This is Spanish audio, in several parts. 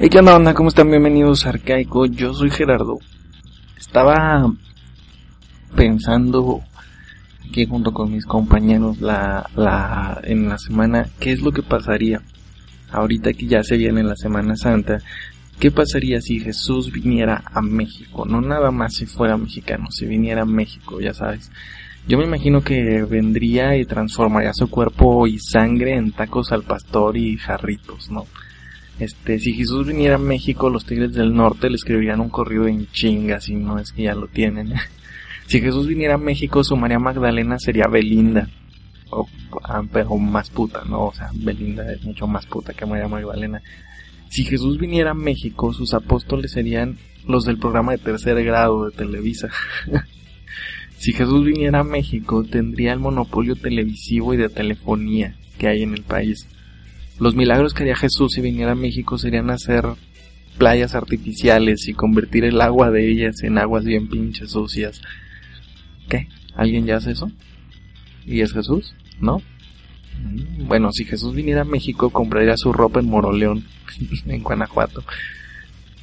Hey, ¿qué onda, onda? ¿Cómo están? Bienvenidos a Arcaico. Yo soy Gerardo. Estaba pensando aquí junto con mis compañeros la, la, en la semana qué es lo que pasaría ahorita que ya se viene la Semana Santa. ¿Qué pasaría si Jesús viniera a México? No nada más si fuera mexicano, si viniera a México, ya sabes. Yo me imagino que vendría y transformaría su cuerpo y sangre en tacos al pastor y jarritos, ¿no? Este, si Jesús viniera a México, los Tigres del Norte le escribirían un corrido en chingas, y no es que ya lo tienen. si Jesús viniera a México, su María Magdalena sería Belinda. O, ah, pero más puta, ¿no? O sea, Belinda es mucho más puta que María Magdalena. Si Jesús viniera a México, sus apóstoles serían los del programa de tercer grado de Televisa. si Jesús viniera a México, tendría el monopolio televisivo y de telefonía que hay en el país. Los milagros que haría Jesús si viniera a México serían hacer playas artificiales y convertir el agua de ellas en aguas bien pinches sucias. ¿Qué? ¿Alguien ya hace eso? ¿Y es Jesús? ¿No? Mm, bueno, si Jesús viniera a México, compraría su ropa en Moroleón, en Guanajuato.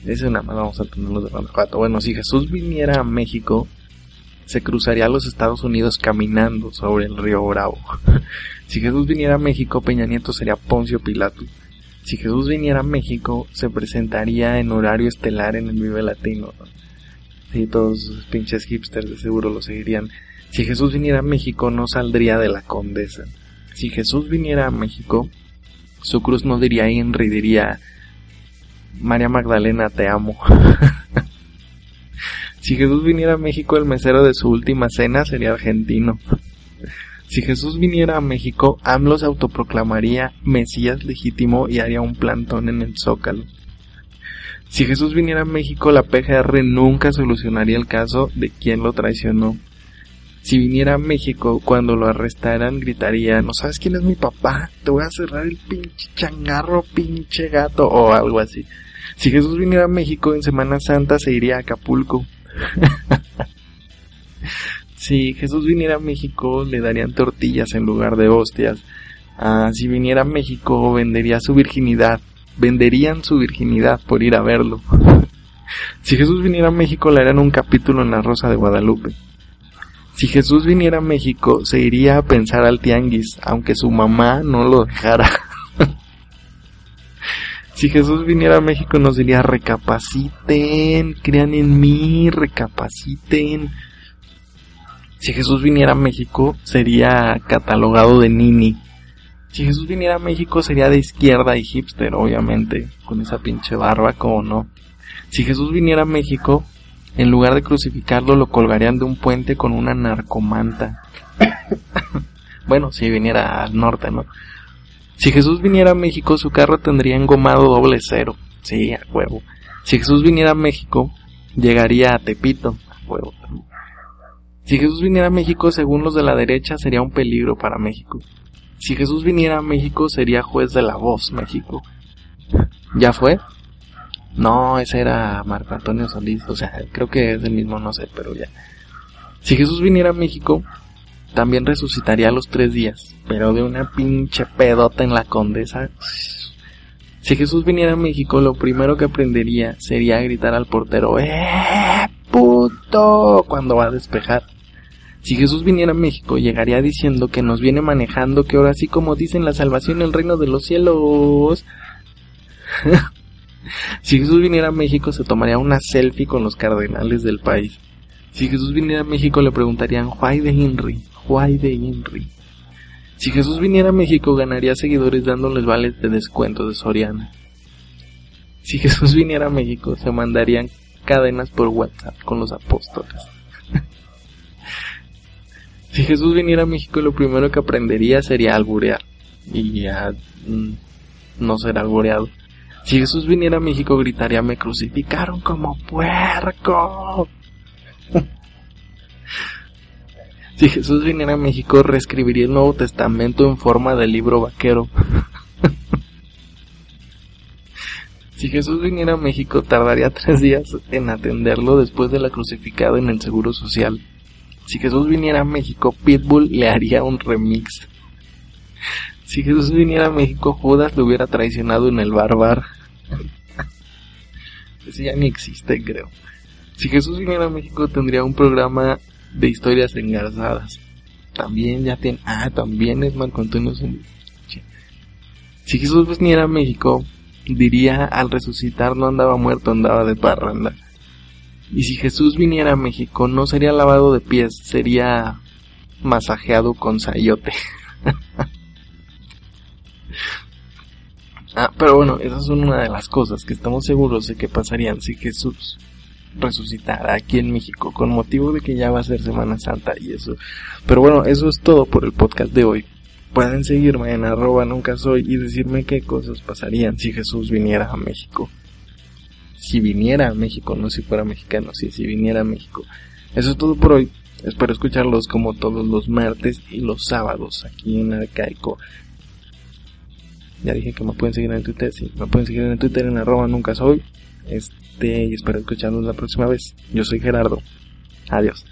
Es una vamos a tenerlo de Guanajuato. Bueno, si Jesús viniera a México, se cruzaría a los Estados Unidos caminando sobre el río Bravo. si Jesús viniera a México, Peña Nieto sería Poncio Pilato. Si Jesús viniera a México, se presentaría en horario estelar en el Vive Latino. Sí, todos pinches hipsters de seguro lo seguirían. Si Jesús viniera a México, no saldría de la condesa. Si Jesús viniera a México, su cruz no diría Henry, diría María Magdalena, te amo. Si Jesús viniera a México, el mesero de su última cena sería argentino. Si Jesús viniera a México, AMLO se autoproclamaría Mesías legítimo y haría un plantón en el Zócalo. Si Jesús viniera a México, la PGR nunca solucionaría el caso de quien lo traicionó. Si viniera a México, cuando lo arrestaran, gritaría, ¿no sabes quién es mi papá? Te voy a cerrar el pinche changarro, pinche gato, o algo así. Si Jesús viniera a México en Semana Santa, se iría a Acapulco. si Jesús viniera a México, le darían tortillas en lugar de hostias. Ah, si viniera a México, vendería su virginidad. Venderían su virginidad por ir a verlo. si Jesús viniera a México, le harían un capítulo en la Rosa de Guadalupe. Si Jesús viniera a México, se iría a pensar al tianguis, aunque su mamá no lo dejara. Si Jesús viniera a México nos diría recapaciten, crean en mí, recapaciten. Si Jesús viniera a México sería catalogado de nini. Si Jesús viniera a México sería de izquierda y hipster, obviamente, con esa pinche barba, como no. Si Jesús viniera a México, en lugar de crucificarlo lo colgarían de un puente con una narcomanta. bueno, si viniera al norte, ¿no? Si Jesús viniera a México, su carro tendría engomado doble cero. Sí, a huevo. Si Jesús viniera a México, llegaría a Tepito. A huevo. Si Jesús viniera a México, según los de la derecha, sería un peligro para México. Si Jesús viniera a México, sería juez de la voz México. ¿Ya fue? No, ese era Marco Antonio Solís. O sea, creo que es el mismo, no sé, pero ya. Si Jesús viniera a México, también resucitaría a los tres días, pero de una pinche pedota en la condesa. Si Jesús viniera a México, lo primero que aprendería sería gritar al portero, ¡Eh, puto! cuando va a despejar. Si Jesús viniera a México, llegaría diciendo que nos viene manejando, que ahora sí como dicen la salvación el reino de los cielos. si Jesús viniera a México, se tomaría una selfie con los cardenales del país. Si Jesús viniera a México, le preguntarían, ¿Why de Henry? Why de Henry? Si Jesús viniera a México, ganaría seguidores dándoles vales de descuento de Soriana. Si Jesús viniera a México, se mandarían cadenas por WhatsApp con los apóstoles. si Jesús viniera a México, lo primero que aprendería sería alburear. Y ya mm, no ser albureado. Si Jesús viniera a México, gritaría, me crucificaron como puerco. Si Jesús viniera a México, reescribiría el Nuevo Testamento en forma de libro vaquero. si Jesús viniera a México, tardaría tres días en atenderlo después de la crucificada en el Seguro Social. Si Jesús viniera a México, Pitbull le haría un remix. Si Jesús viniera a México, Judas lo hubiera traicionado en el barbar. ese ya ni existe, creo. Si Jesús viniera a México tendría un programa de historias engarzadas. También ya tiene, ah, también es Marco Antonio Si Jesús viniera a México, diría al resucitar no andaba muerto, andaba de parranda. Y si Jesús viniera a México, no sería lavado de pies, sería masajeado con sayote. ah, pero bueno, esas son una de las cosas que estamos seguros de que pasarían si Jesús resucitara aquí en México con motivo de que ya va a ser Semana Santa y eso. Pero bueno, eso es todo por el podcast de hoy. Pueden seguirme en arroba nunca soy y decirme qué cosas pasarían si Jesús viniera a México. Si viniera a México, no si fuera mexicano, si, si viniera a México. Eso es todo por hoy. Espero escucharlos como todos los martes y los sábados aquí en Arcaico. Ya dije que me pueden seguir en Twitter, sí, me pueden seguir en Twitter en nunca soy. Este, y espero escucharlos la próxima vez. Yo soy Gerardo. Adiós.